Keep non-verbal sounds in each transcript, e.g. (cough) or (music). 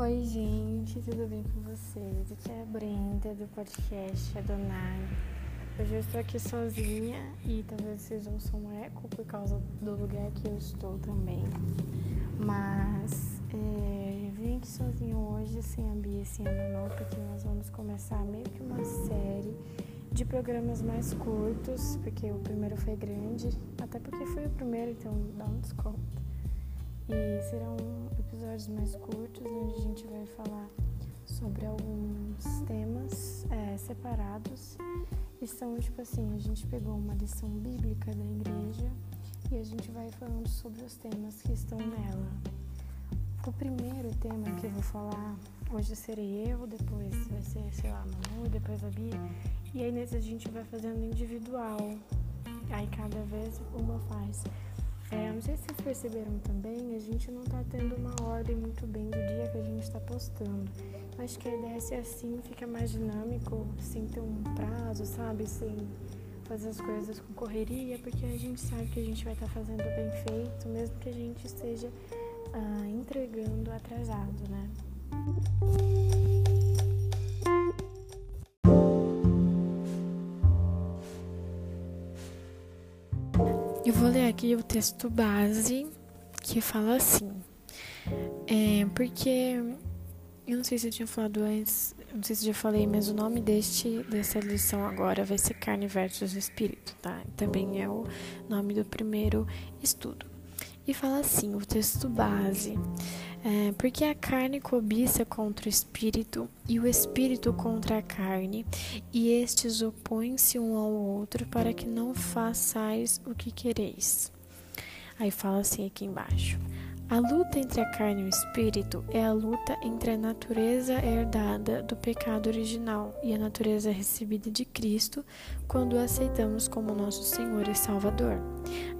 Oi, gente, tudo bem com vocês? Aqui é a Brenda do podcast Adonai. Hoje eu estou aqui sozinha e talvez vocês ouçam um eco por causa do lugar que eu estou também. Mas é, eu vim aqui sozinha hoje, sem a Bia, sem a Manol, porque nós vamos começar meio que uma série de programas mais curtos, porque o primeiro foi grande, até porque foi o primeiro, então dá um desconto. E serão episódios mais curtos, onde a gente vai falar sobre alguns temas é, separados. E são tipo assim, a gente pegou uma lição bíblica da igreja e a gente vai falando sobre os temas que estão nela. O primeiro tema que eu vou falar, hoje serei eu, depois vai ser, sei lá, Manu, depois a Bia. E aí nesse a gente vai fazendo individual. Aí cada vez uma faz. É, não sei se vocês perceberam também, a gente não tá tendo uma ordem muito bem do dia que a gente está postando. Acho que a ideia é ser assim, fica mais dinâmico, sem ter um prazo, sabe? Sem fazer as coisas com correria, porque a gente sabe que a gente vai estar tá fazendo bem feito, mesmo que a gente esteja ah, entregando atrasado, né? Vou ler aqui o texto base que fala assim. É, porque eu não sei se eu tinha falado antes, não sei se eu já falei, mas o nome deste dessa lição agora vai ser Carne versus Espírito, tá? Também é o nome do primeiro estudo. E fala assim, o texto base. É, porque a carne cobiça contra o espírito e o espírito contra a carne, e estes opõem-se um ao outro para que não façais o que quereis. Aí fala assim aqui embaixo. A luta entre a carne e o espírito é a luta entre a natureza herdada do pecado original e a natureza recebida de Cristo quando o aceitamos como nosso Senhor e Salvador.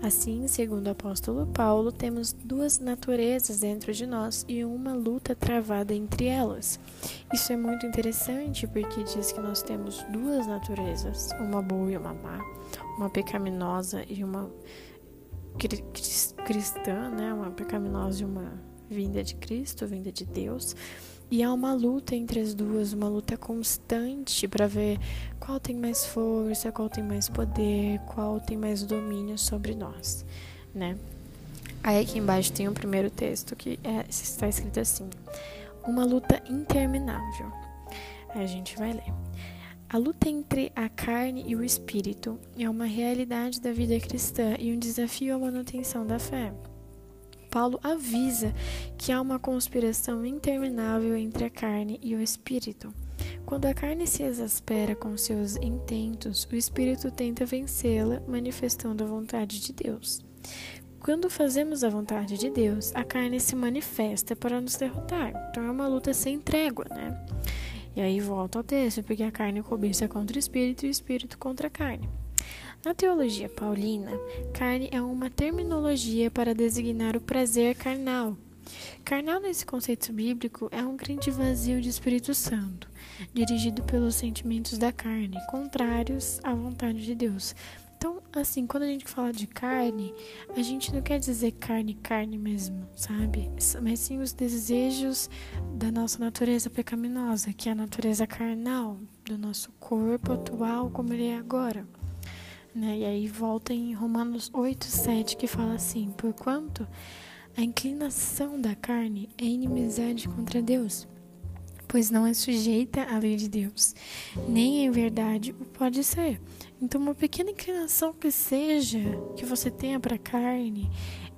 Assim, segundo o apóstolo Paulo, temos duas naturezas dentro de nós e uma luta travada entre elas. Isso é muito interessante porque diz que nós temos duas naturezas, uma boa e uma má, uma pecaminosa e uma cristã, né, uma pecaminosa e uma vinda de Cristo, vinda de Deus. E há uma luta entre as duas, uma luta constante para ver qual tem mais força, qual tem mais poder, qual tem mais domínio sobre nós, né? Aí aqui embaixo tem o um primeiro texto que é, está escrito assim: Uma luta interminável. Aí a gente vai ler. A luta entre a carne e o espírito é uma realidade da vida cristã e um desafio à manutenção da fé. Paulo avisa que há uma conspiração interminável entre a carne e o espírito. Quando a carne se exaspera com seus intentos, o espírito tenta vencê-la, manifestando a vontade de Deus. Quando fazemos a vontade de Deus, a carne se manifesta para nos derrotar. Então é uma luta sem trégua, né? E aí volta ao texto, porque a carne cobiça contra o espírito e o espírito contra a carne. Na teologia paulina, carne é uma terminologia para designar o prazer carnal. Carnal, nesse conceito bíblico, é um crente vazio de Espírito Santo, dirigido pelos sentimentos da carne, contrários à vontade de Deus, então, assim, quando a gente fala de carne, a gente não quer dizer carne, carne mesmo, sabe? Mas sim os desejos da nossa natureza pecaminosa, que é a natureza carnal do nosso corpo atual, como ele é agora. Né? E aí volta em Romanos 8, 7, que fala assim: Porquanto a inclinação da carne é inimizade contra Deus, pois não é sujeita à lei de Deus, nem em verdade o pode ser então, uma pequena inclinação que seja que você tenha para a carne,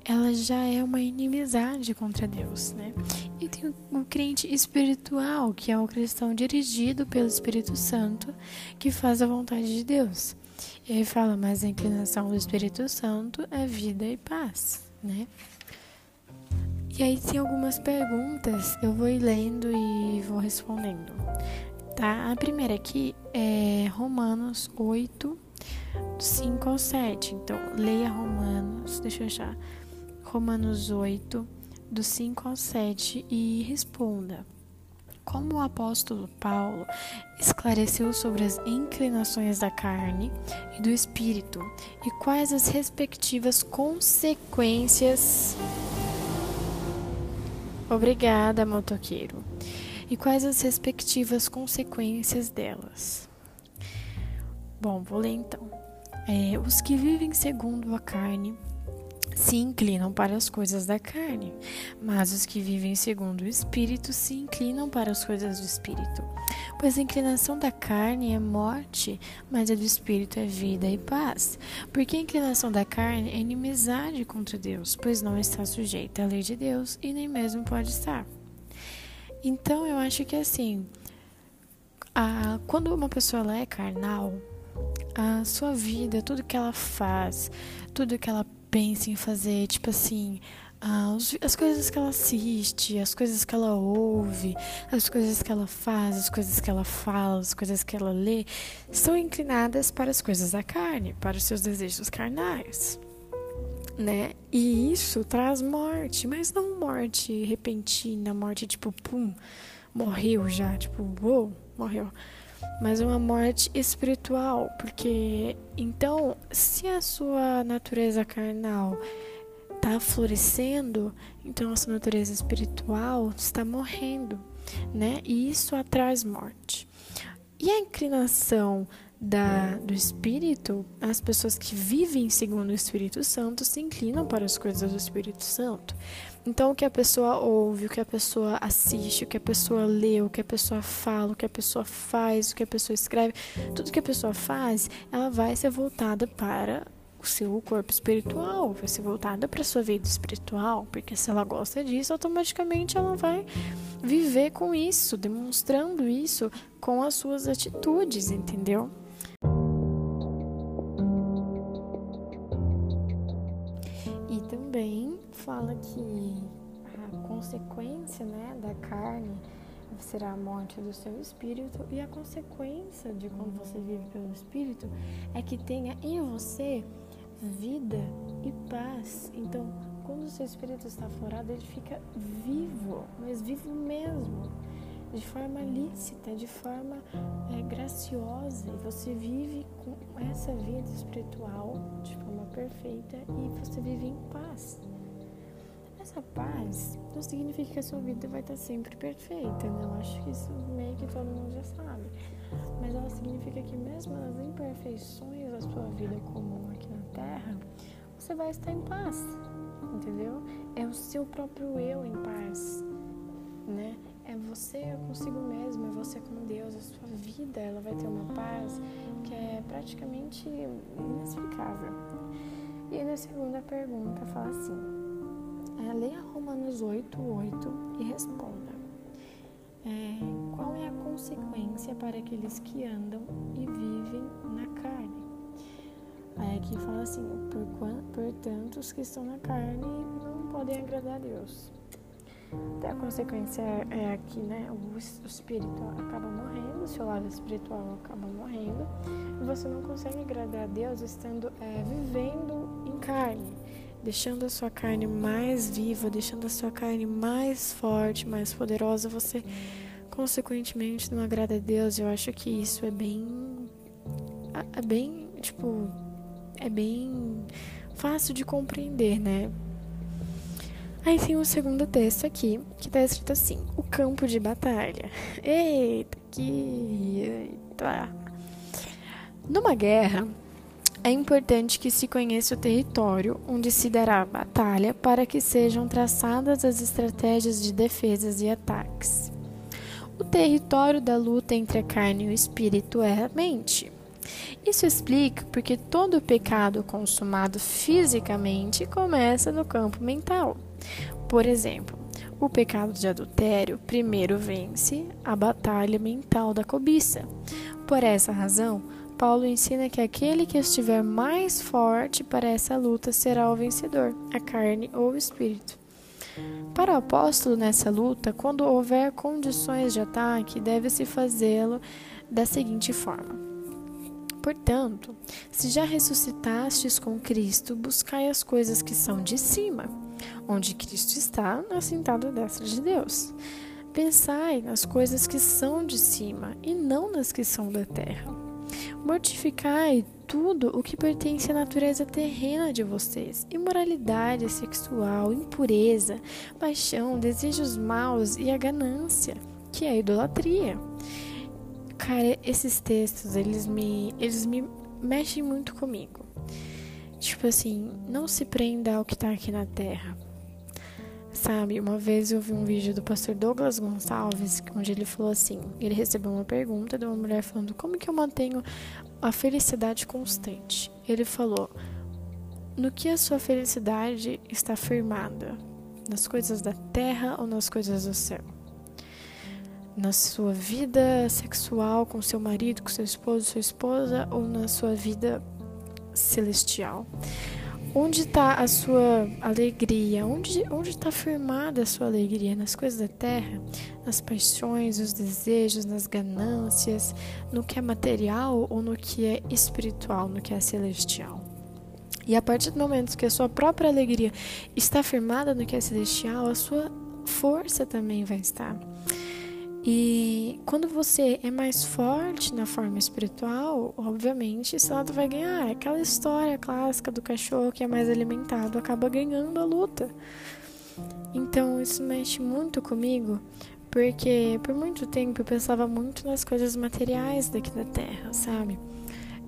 ela já é uma inimizade contra Deus, né? E tem o crente espiritual, que é o cristão dirigido pelo Espírito Santo, que faz a vontade de Deus. E aí fala, mas a inclinação do Espírito Santo é vida e paz, né? E aí tem algumas perguntas, eu vou lendo e vou respondendo tá? A primeira aqui é Romanos 8, 5 ao 7. Então, leia Romanos, deixa eu achar. Romanos 8, do 5 ao 7 e responda. Como o apóstolo Paulo esclareceu sobre as inclinações da carne e do espírito e quais as respectivas consequências Obrigada, motoqueiro. E quais as respectivas consequências delas? Bom, vou ler então. É, os que vivem segundo a carne se inclinam para as coisas da carne, mas os que vivem segundo o Espírito se inclinam para as coisas do Espírito. Pois a inclinação da carne é morte, mas a do Espírito é vida e paz. Porque a inclinação da carne é inimizade contra Deus, pois não está sujeita à lei de Deus e nem mesmo pode estar. Então eu acho que assim, a, quando uma pessoa é carnal, a sua vida, tudo que ela faz, tudo que ela pensa em fazer, tipo assim, as, as coisas que ela assiste, as coisas que ela ouve, as coisas que ela faz, as coisas que ela fala, as coisas que ela lê, são inclinadas para as coisas da carne, para os seus desejos carnais. Né? E isso traz morte, mas não morte repentina, morte tipo, pum, morreu já, tipo, uou, morreu mas uma morte espiritual, porque então, se a sua natureza carnal está florescendo, então a sua natureza espiritual está morrendo, né? E isso atraz morte. E a inclinação da, do Espírito, as pessoas que vivem segundo o Espírito Santo se inclinam para as coisas do Espírito Santo. Então, o que a pessoa ouve, o que a pessoa assiste, o que a pessoa lê, o que a pessoa fala, o que a pessoa faz, o que a pessoa escreve, tudo que a pessoa faz, ela vai ser voltada para o seu corpo espiritual, vai ser voltada para a sua vida espiritual, porque se ela gosta disso, automaticamente ela vai viver com isso, demonstrando isso com as suas atitudes, entendeu? Também fala que a consequência né, da carne será a morte do seu espírito, e a consequência de quando você vive pelo espírito é que tenha em você vida e paz. Então, quando o seu espírito está aflorado, ele fica vivo, mas vivo mesmo, de forma lícita, de forma é, graciosa. E você vive com essa vida espiritual de forma perfeita e você vive em paz. Essa paz não significa que a sua vida vai estar sempre perfeita, né? Eu acho que isso meio que todo mundo já sabe. Mas ela significa que mesmo nas imperfeições da sua vida comum aqui na Terra, você vai estar em paz, entendeu? É o seu próprio eu em paz, né? É você consigo mesmo, é você com Deus, a sua vida, ela vai ter uma paz que é praticamente inexplicável. E na segunda pergunta fala assim: é, leia Romanos 8, 8 e responda. É, qual é a consequência para aqueles que andam e vivem na carne? Aí aqui fala assim, por, portanto, os que estão na carne não podem agradar a Deus. Então, a consequência é, é aqui, né? O, o espírito acaba morrendo, o seu lado espiritual acaba morrendo, e você não consegue agradar a Deus estando é, vivendo em carne deixando a sua carne mais viva, deixando a sua carne mais forte, mais poderosa, você consequentemente não agrada a Deus. Eu acho que isso é bem é bem, tipo, é bem fácil de compreender, né? Aí tem o segundo texto aqui, que tá escrito assim: O campo de batalha. (laughs) Eita, que. Eita. Numa guerra, é importante que se conheça o território onde se dará a batalha para que sejam traçadas as estratégias de defesas e ataques. O território da luta entre a carne e o espírito é a mente. Isso explica porque todo pecado consumado fisicamente começa no campo mental. Por exemplo, o pecado de adultério primeiro vence a batalha mental da cobiça. Por essa razão, Paulo ensina que aquele que estiver mais forte para essa luta será o vencedor, a carne ou o espírito. Para o apóstolo nessa luta, quando houver condições de ataque, deve-se fazê-lo da seguinte forma: Portanto, se já ressuscitastes com Cristo, buscai as coisas que são de cima, onde Cristo está, assentado à destra de Deus. Pensai nas coisas que são de cima e não nas que são da terra Mortificai tudo o que pertence à natureza terrena de vocês: imoralidade sexual, impureza, paixão, desejos maus e a ganância, que é a idolatria. Cara, esses textos, eles me, eles me mexem muito comigo. Tipo assim, não se prenda ao que está aqui na terra. Sabe, uma vez eu vi um vídeo do pastor Douglas Gonçalves, onde ele falou assim: ele recebeu uma pergunta de uma mulher falando como que eu mantenho a felicidade constante. Ele falou: no que a sua felicidade está firmada? Nas coisas da terra ou nas coisas do céu? Na sua vida sexual com seu marido, com seu esposo, sua esposa ou na sua vida celestial? Onde está a sua alegria? Onde está firmada a sua alegria? Nas coisas da terra? Nas paixões, nos desejos, nas ganâncias? No que é material ou no que é espiritual, no que é celestial? E a partir do momento que a sua própria alegria está firmada no que é celestial, a sua força também vai estar. E quando você é mais forte na forma espiritual, obviamente esse lado vai ganhar. É aquela história clássica do cachorro que é mais alimentado acaba ganhando a luta. Então isso mexe muito comigo, porque por muito tempo eu pensava muito nas coisas materiais daqui da terra, sabe?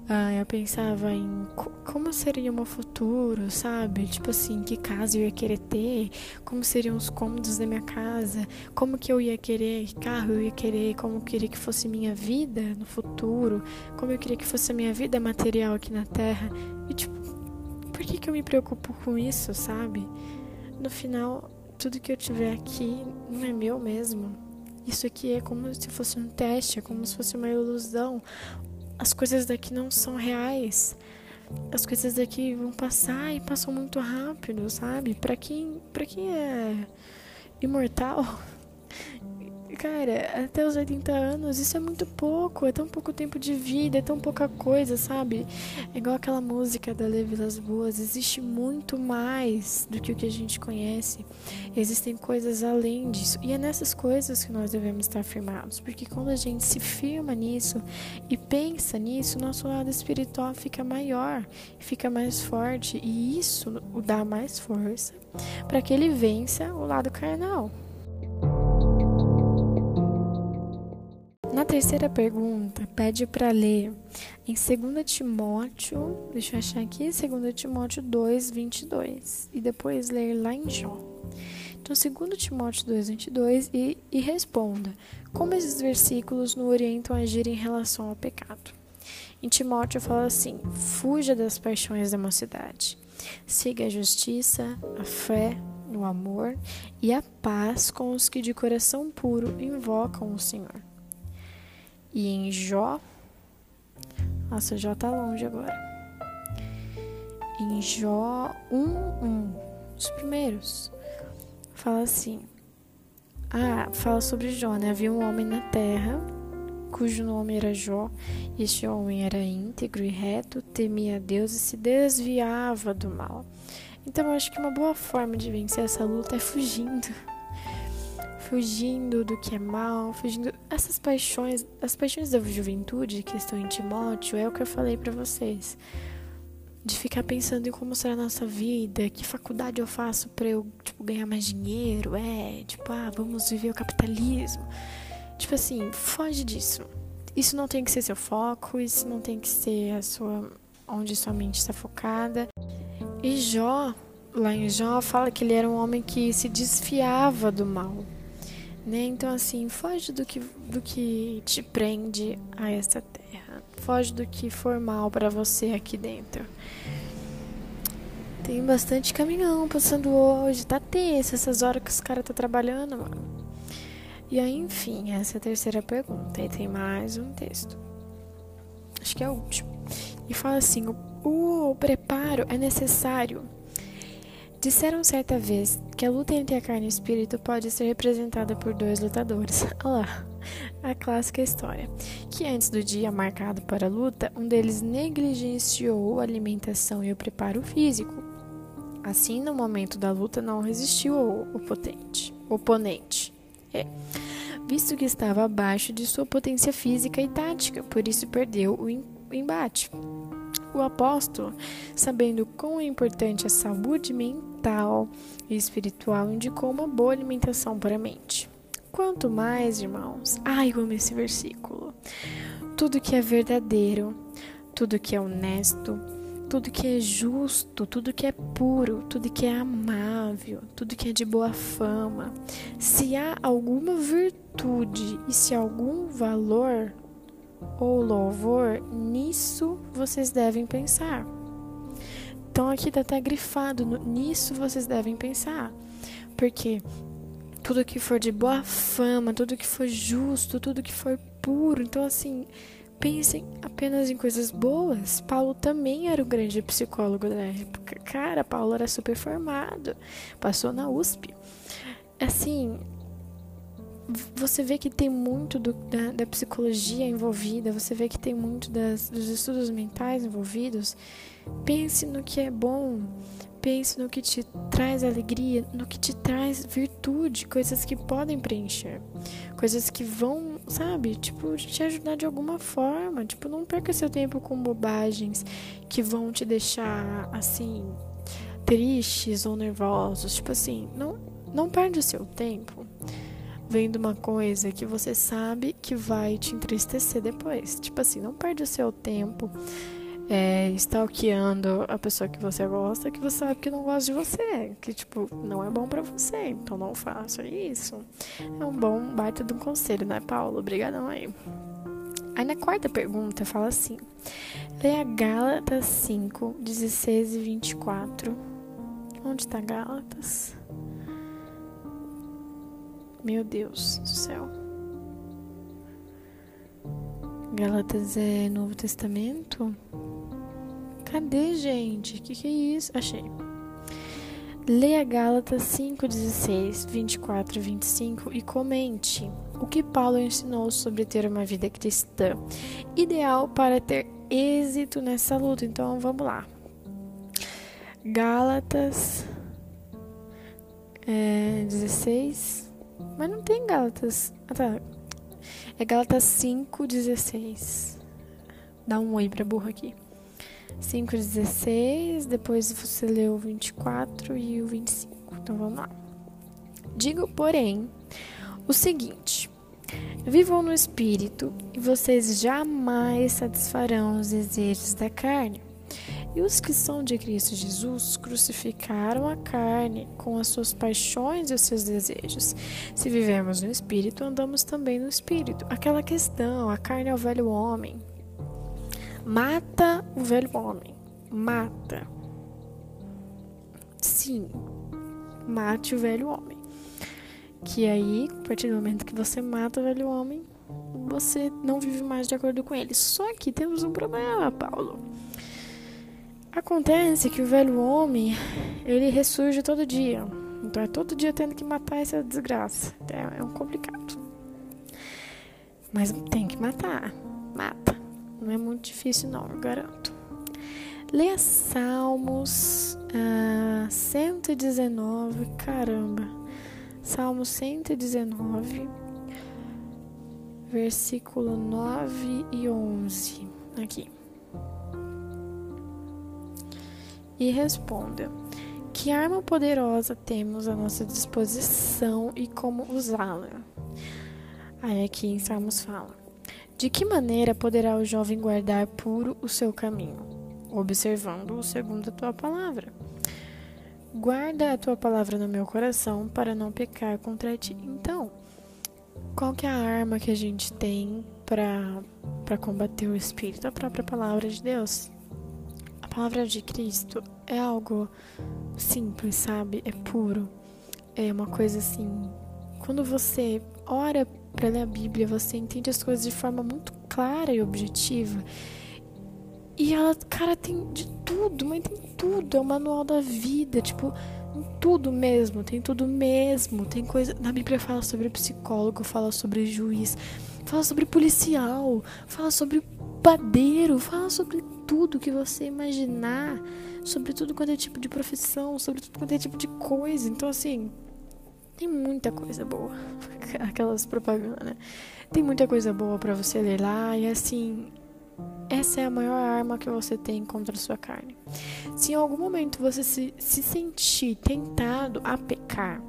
Ah, eu pensava em como seria o meu futuro, sabe? Tipo assim, que casa eu ia querer ter, como seriam os cômodos da minha casa, como que eu ia querer, que carro eu ia querer, como eu queria que fosse minha vida no futuro, como eu queria que fosse a minha vida material aqui na Terra. E tipo, por que que eu me preocupo com isso, sabe? No final, tudo que eu tiver aqui não é meu mesmo. Isso aqui é como se fosse um teste, é como se fosse uma ilusão, as coisas daqui não são reais. As coisas daqui vão passar e passam muito rápido, sabe? Para quem, para quem é imortal, (laughs) Cara, até os 80 anos, isso é muito pouco, é tão pouco tempo de vida, é tão pouca coisa, sabe? É igual aquela música da Levi das Boas, existe muito mais do que o que a gente conhece. Existem coisas além disso. E é nessas coisas que nós devemos estar firmados, porque quando a gente se firma nisso e pensa nisso, nosso lado espiritual fica maior, fica mais forte, e isso o dá mais força para que ele vença o lado carnal. Terceira pergunta, pede para ler em 2 Timóteo, deixa eu achar aqui, 2 Timóteo 2, 22, e depois ler lá em Jó. Então, 2 Timóteo 2, 22, e, e responda como esses versículos nos orientam a agir em relação ao pecado. Em Timóteo fala assim: fuja das paixões da mocidade, siga a justiça, a fé, o amor e a paz com os que de coração puro invocam o Senhor. E em Jó. Nossa, Jó tá longe agora. Em Jó 1, 1, os primeiros, fala assim. Ah, fala sobre Jó, né? Havia um homem na terra cujo nome era Jó. Este homem era íntegro e reto, temia a Deus e se desviava do mal. Então, eu acho que uma boa forma de vencer essa luta é fugindo fugindo do que é mal, fugindo essas paixões, as paixões da juventude que estão em Timóteo, é o que eu falei para vocês. De ficar pensando em como será a nossa vida, que faculdade eu faço para eu, tipo, ganhar mais dinheiro, é, tipo, ah, vamos viver o capitalismo. Tipo assim, foge disso. Isso não tem que ser seu foco, isso não tem que ser a sua onde sua mente está focada. E Jó, lá em Jó, fala que ele era um homem que se desfiava do mal. Né? Então, assim, foge do que, do que te prende a esta terra. Foge do que for mal para você aqui dentro. Tem bastante caminhão passando hoje. Tá tenso essas horas que os caras tá trabalhando, mano. E aí, enfim, essa é a terceira pergunta. E tem mais um texto. Acho que é o último. E fala assim: o, o preparo é necessário Disseram certa vez que a luta entre a carne e o espírito pode ser representada por dois lutadores. (laughs) Olha lá, a clássica história. Que antes do dia marcado para a luta, um deles negligenciou a alimentação e o preparo físico. Assim, no momento da luta, não resistiu ao, oponente. É. visto que estava abaixo de sua potência física e tática, por isso perdeu o embate. O apóstolo, sabendo quão é importante a saúde mental e espiritual, indicou uma boa alimentação para a mente. Quanto mais, irmãos, ai, eu amo esse versículo. Tudo que é verdadeiro, tudo que é honesto, tudo que é justo, tudo que é puro, tudo que é amável, tudo que é de boa fama, se há alguma virtude e se há algum valor ou louvor, nisso vocês devem pensar. Então aqui está até grifado, nisso vocês devem pensar. Porque tudo que for de boa fama, tudo que for justo, tudo que for puro, então assim, pensem apenas em coisas boas. Paulo também era um grande psicólogo da época. Cara, Paulo era super formado, passou na USP. Assim, você vê que tem muito do, da, da, psicologia envolvida, você vê que tem muito das, dos estudos mentais envolvidos. Pense no que é bom, pense no que te traz alegria, no que te traz virtude, coisas que podem preencher, coisas que vão sabe? Tipo, te ajudar de alguma forma. Tipo, não perca seu tempo com bobagens que vão te deixar assim tristes ou nervosos. Tipo assim, não não perde o seu tempo vendo uma coisa que você sabe que vai te entristecer depois. Tipo assim, não perde o seu tempo é, stalkeando a pessoa que você gosta, que você sabe que não gosta de você, que tipo, não é bom para você, então não faça isso. É um bom baita de um conselho, né, Paulo? Obrigadão aí. Aí na quarta pergunta fala assim: Leia Gálatas 5, 16 e 24. Onde está Gálatas? Meu Deus do céu. Gálatas é Novo Testamento? Cadê, gente? O que, que é isso? Achei. Leia Gálatas 5, 16, 24 e 25 e comente o que Paulo ensinou sobre ter uma vida cristã, ideal para ter êxito nessa luta. Então vamos lá. Gálatas é, 16, mas não tem Gálatas. Ah, tá. É Gálatas 5, 16. Dá um oi pra burro aqui. 5,16, depois você lê o 24 e o 25. Então vamos lá. Digo, porém, o seguinte: vivam no espírito e vocês jamais satisfarão os desejos da carne. E os que são de Cristo Jesus crucificaram a carne com as suas paixões e os seus desejos. Se vivemos no espírito, andamos também no espírito. Aquela questão, a carne é o velho homem, Mata o velho homem. Mata. Sim. Mate o velho homem. Que aí, a partir do momento que você mata o velho homem, você não vive mais de acordo com ele. Só que temos um problema, Paulo. Acontece que o velho homem, ele ressurge todo dia. Então é todo dia tendo que matar essa desgraça. É, é um complicado. Mas tem que matar. Mata. Não é muito difícil, não, eu garanto. Leia Salmos ah, 119, caramba. Salmos 119, versículo 9 e 11. Aqui. E responda: Que arma poderosa temos à nossa disposição e como usá-la? Aí aqui em Salmos fala: de que maneira poderá o jovem guardar puro o seu caminho? Observando-o segundo a tua palavra. Guarda a tua palavra no meu coração para não pecar contra ti. Então, qual que é a arma que a gente tem para combater o espírito? A própria palavra de Deus. Palavra de Cristo é algo simples, sabe? É puro. É uma coisa assim. Quando você ora para ler a Bíblia, você entende as coisas de forma muito clara e objetiva. E ela, cara, tem de tudo, mas tem tudo. É o manual da vida, tipo, tudo mesmo, tem tudo mesmo. Tem coisa. Na Bíblia fala sobre psicólogo, fala sobre juiz, fala sobre policial, fala sobre padeiro, fala sobre tudo que você imaginar, sobre tudo quanto é tipo de profissão, sobre tudo quanto é tipo de coisa. Então, assim, tem muita coisa boa. (laughs) Aquelas propagandas, né? Tem muita coisa boa para você ler lá e assim, essa é a maior arma que você tem contra a sua carne. Se em algum momento você se, se sentir tentado a pecar,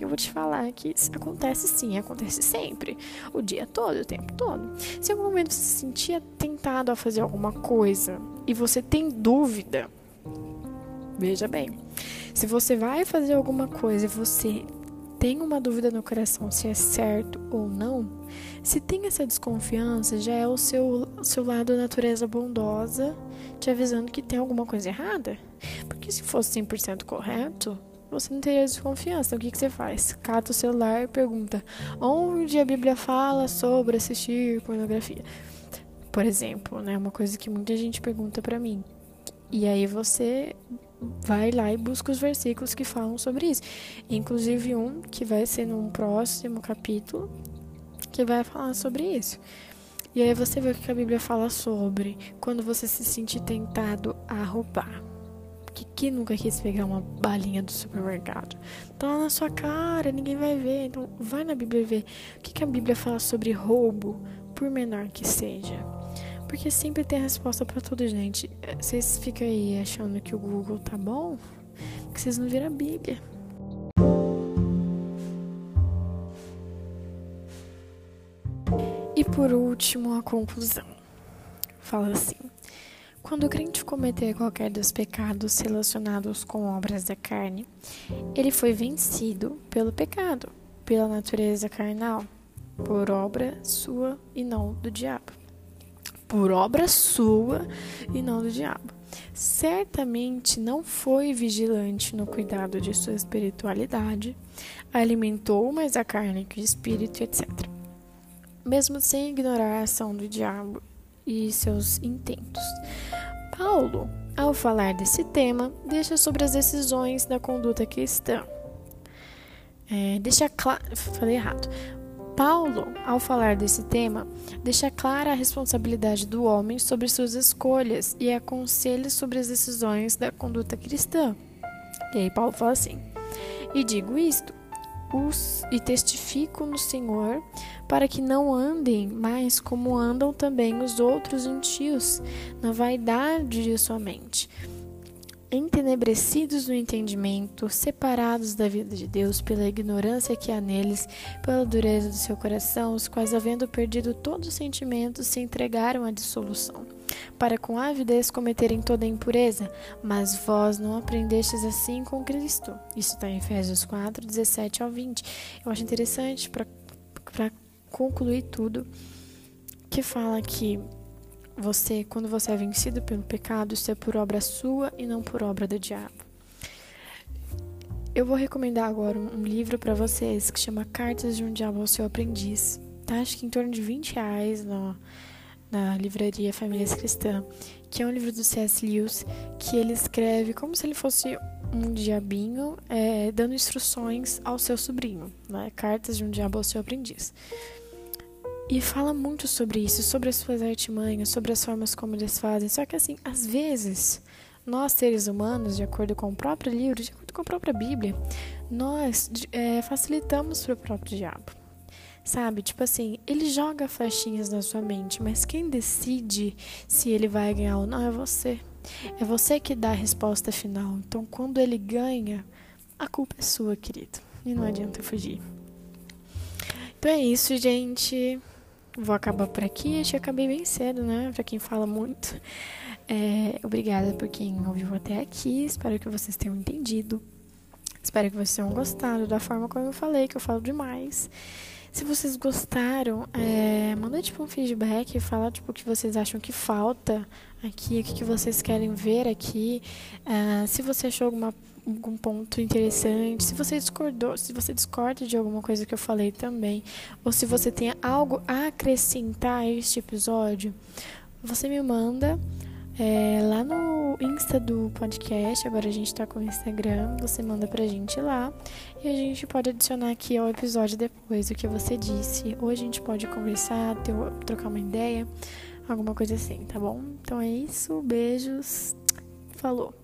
eu vou te falar que acontece sim, acontece sempre, o dia todo, o tempo todo. Se em algum momento você se sentir tentado a fazer alguma coisa e você tem dúvida, veja bem, se você vai fazer alguma coisa e você tem uma dúvida no coração se é certo ou não, se tem essa desconfiança, já é o seu, seu lado natureza bondosa te avisando que tem alguma coisa errada. Porque se fosse 100% correto, você não teria desconfiança. O que, que você faz? Cata o celular e pergunta: onde a Bíblia fala sobre assistir pornografia? Por exemplo, né? Uma coisa que muita gente pergunta para mim. E aí você vai lá e busca os versículos que falam sobre isso. Inclusive um que vai ser num próximo capítulo que vai falar sobre isso. E aí você vê o que a Bíblia fala sobre quando você se sentir tentado a roubar. Que, que nunca quis pegar uma balinha do supermercado? Tá lá na sua cara, ninguém vai ver. Então vai na Bíblia ver o que, que a Bíblia fala sobre roubo, por menor que seja. Porque sempre tem a resposta para tudo, gente. Vocês ficam aí achando que o Google tá bom? Que vocês não viram a Bíblia. E por último, a conclusão. Fala assim: quando o crente cometer qualquer dos pecados relacionados com obras da carne, ele foi vencido pelo pecado, pela natureza carnal, por obra sua e não do diabo por obra sua e não do diabo. Certamente não foi vigilante no cuidado de sua espiritualidade, alimentou mais a carne que o espírito, etc. Mesmo sem ignorar a ação do diabo e seus intentos. Paulo, ao falar desse tema, deixa sobre as decisões da conduta cristã. É, deixa claro. Falei errado. Paulo, ao falar desse tema, deixa clara a responsabilidade do homem sobre suas escolhas e aconselha sobre as decisões da conduta cristã. E aí Paulo fala assim: E digo isto, os, e testifico no Senhor, para que não andem mais como andam também os outros gentios, na vaidade de sua mente entenebrecidos no entendimento, separados da vida de Deus pela ignorância que há neles, pela dureza do seu coração, os quais, havendo perdido todos os sentimentos, se entregaram à dissolução, para com avidez cometerem toda a impureza. Mas vós não aprendestes assim com Cristo. Isso está em Efésios 4, 17 ao 20. Eu acho interessante para concluir tudo que fala que você, quando você é vencido pelo pecado, isso é por obra sua e não por obra do diabo. Eu vou recomendar agora um livro para vocês que chama Cartas de um Diabo ao Seu Aprendiz. Tá? Acho que em torno de 20 reais na, na livraria Famílias Cristã, que é um livro do C.S. Lewis, que ele escreve como se ele fosse um diabinho é, dando instruções ao seu sobrinho, né? Cartas de um Diabo ao Seu Aprendiz. E fala muito sobre isso, sobre as suas artimanhas, sobre as formas como eles fazem. Só que, assim, às vezes, nós seres humanos, de acordo com o próprio livro, de acordo com a própria Bíblia, nós é, facilitamos para o próprio diabo. Sabe? Tipo assim, ele joga flechinhas na sua mente, mas quem decide se ele vai ganhar ou não é você. É você que dá a resposta final. Então, quando ele ganha, a culpa é sua, querido. E não adianta fugir. Então é isso, gente. Vou acabar por aqui. Acho que acabei bem cedo, né? Pra quem fala muito. É, obrigada por quem ouviu até aqui. Espero que vocês tenham entendido. Espero que vocês tenham gostado da forma como eu falei, que eu falo demais. Se vocês gostaram, é, manda tipo um feedback, fala tipo o que vocês acham que falta aqui, o que, vocês querem ver aqui. Uh, se você achou alguma algum ponto interessante, se você discordou, se você discorda de alguma coisa que eu falei também, ou se você tem algo a acrescentar a este episódio, você me manda é, lá no Insta do podcast. Agora a gente tá com o Instagram, você manda pra gente lá e a gente pode adicionar aqui ao episódio depois o que você disse, ou a gente pode conversar, ter, trocar uma ideia, alguma coisa assim, tá bom? Então é isso, beijos, falou!